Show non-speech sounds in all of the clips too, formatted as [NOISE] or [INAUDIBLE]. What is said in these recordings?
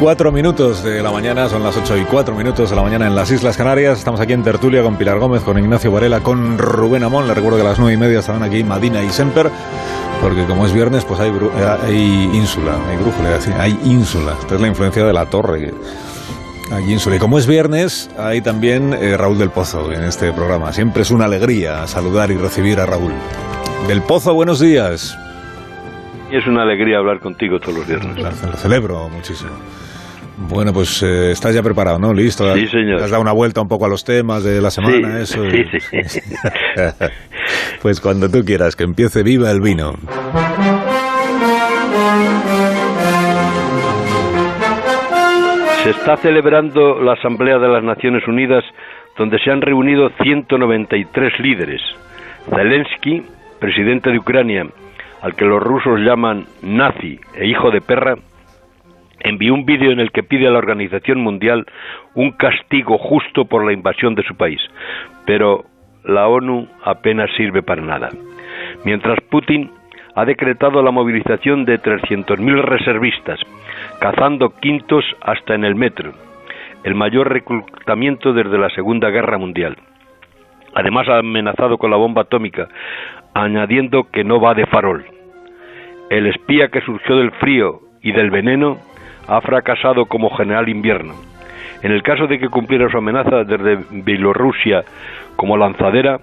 Y cuatro minutos de la mañana, son las ocho y cuatro minutos de la mañana en las Islas Canarias. Estamos aquí en Tertulia con Pilar Gómez, con Ignacio Varela, con Rubén Amón. Le recuerdo que a las nueve y media estarán aquí Madina y Semper, porque como es viernes, pues hay, eh, hay ínsula, hay brújula, hay ínsula. Esta es la influencia de la torre. Hay ínsula. Y como es viernes, hay también eh, Raúl del Pozo en este programa. Siempre es una alegría saludar y recibir a Raúl. Del Pozo, buenos días. Y es una alegría hablar contigo todos los viernes. Lo lo celebro muchísimo. Bueno, pues eh, estás ya preparado, ¿no? Listo. Sí, señor. Has dado una vuelta un poco a los temas de la semana, Sí, eso. [LAUGHS] sí, sí. [LAUGHS] pues cuando tú quieras, que empiece viva el vino. Se está celebrando la Asamblea de las Naciones Unidas donde se han reunido 193 líderes. Zelensky, presidente de Ucrania, al que los rusos llaman nazi e hijo de perra, envió un vídeo en el que pide a la Organización Mundial un castigo justo por la invasión de su país. Pero la ONU apenas sirve para nada. Mientras Putin ha decretado la movilización de 300.000 reservistas, cazando quintos hasta en el metro, el mayor reclutamiento desde la Segunda Guerra Mundial. Además ha amenazado con la bomba atómica, añadiendo que no va de farol. El espía que surgió del frío y del veneno ha fracasado como general invierno. En el caso de que cumpliera su amenaza desde Bielorrusia como lanzadera,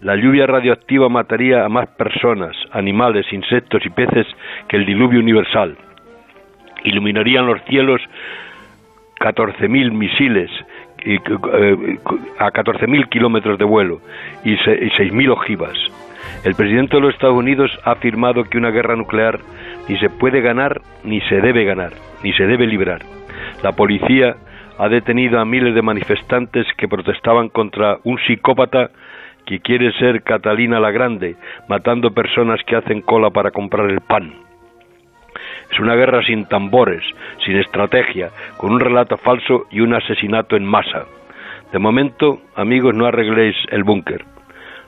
la lluvia radioactiva mataría a más personas, animales, insectos y peces que el diluvio universal. Iluminarían los cielos 14.000 misiles eh, a 14.000 kilómetros de vuelo y 6.000 ojivas. El presidente de los Estados Unidos ha afirmado que una guerra nuclear ni se puede ganar ni se debe ganar, ni se debe librar. La policía ha detenido a miles de manifestantes que protestaban contra un psicópata que quiere ser Catalina la Grande, matando personas que hacen cola para comprar el pan. Es una guerra sin tambores, sin estrategia, con un relato falso y un asesinato en masa. De momento, amigos, no arregléis el búnker.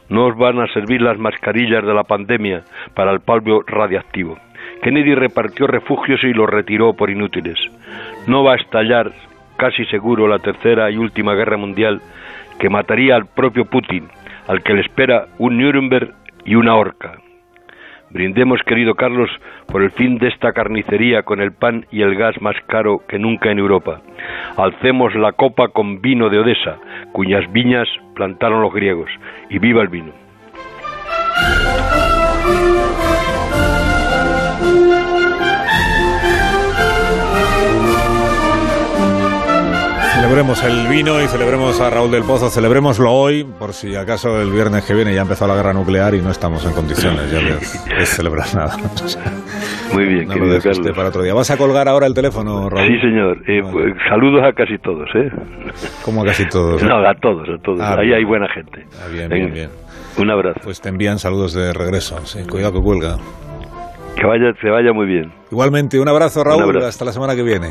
No os van a servir las mascarillas de la pandemia para el polvo radiactivo. Kennedy repartió refugios y los retiró por inútiles. No va a estallar casi seguro la tercera y última guerra mundial que mataría al propio Putin, al que le espera un Nuremberg y una horca. Brindemos, querido Carlos, por el fin de esta carnicería con el pan y el gas más caro que nunca en Europa. Alcemos la copa con vino de Odessa, cuyas viñas plantaron los griegos. Y viva el vino. Celebremos el vino y celebremos a Raúl del Pozo. Celebrémoslo hoy, por si acaso el viernes que viene ya empezó la guerra nuclear y no estamos en condiciones ya de, de [LAUGHS] celebrar nada. Muy bien, No lo querido Carlos. para otro día. ¿Vas a colgar ahora el teléfono, Raúl? Sí, señor. Eh, Vale. pues, saludos a casi todos, ¿eh? Como casi todos. No, a todos, a todos. Ah, Ahí bien. hay buena gente. Ah, bien, bien, bien. Un abrazo. Pues te envían saludos de regreso. Sí, cuidado que cuelga. Que vaya, se vaya muy bien. Igualmente, un abrazo, Raúl. abrazo. Hasta la semana que viene.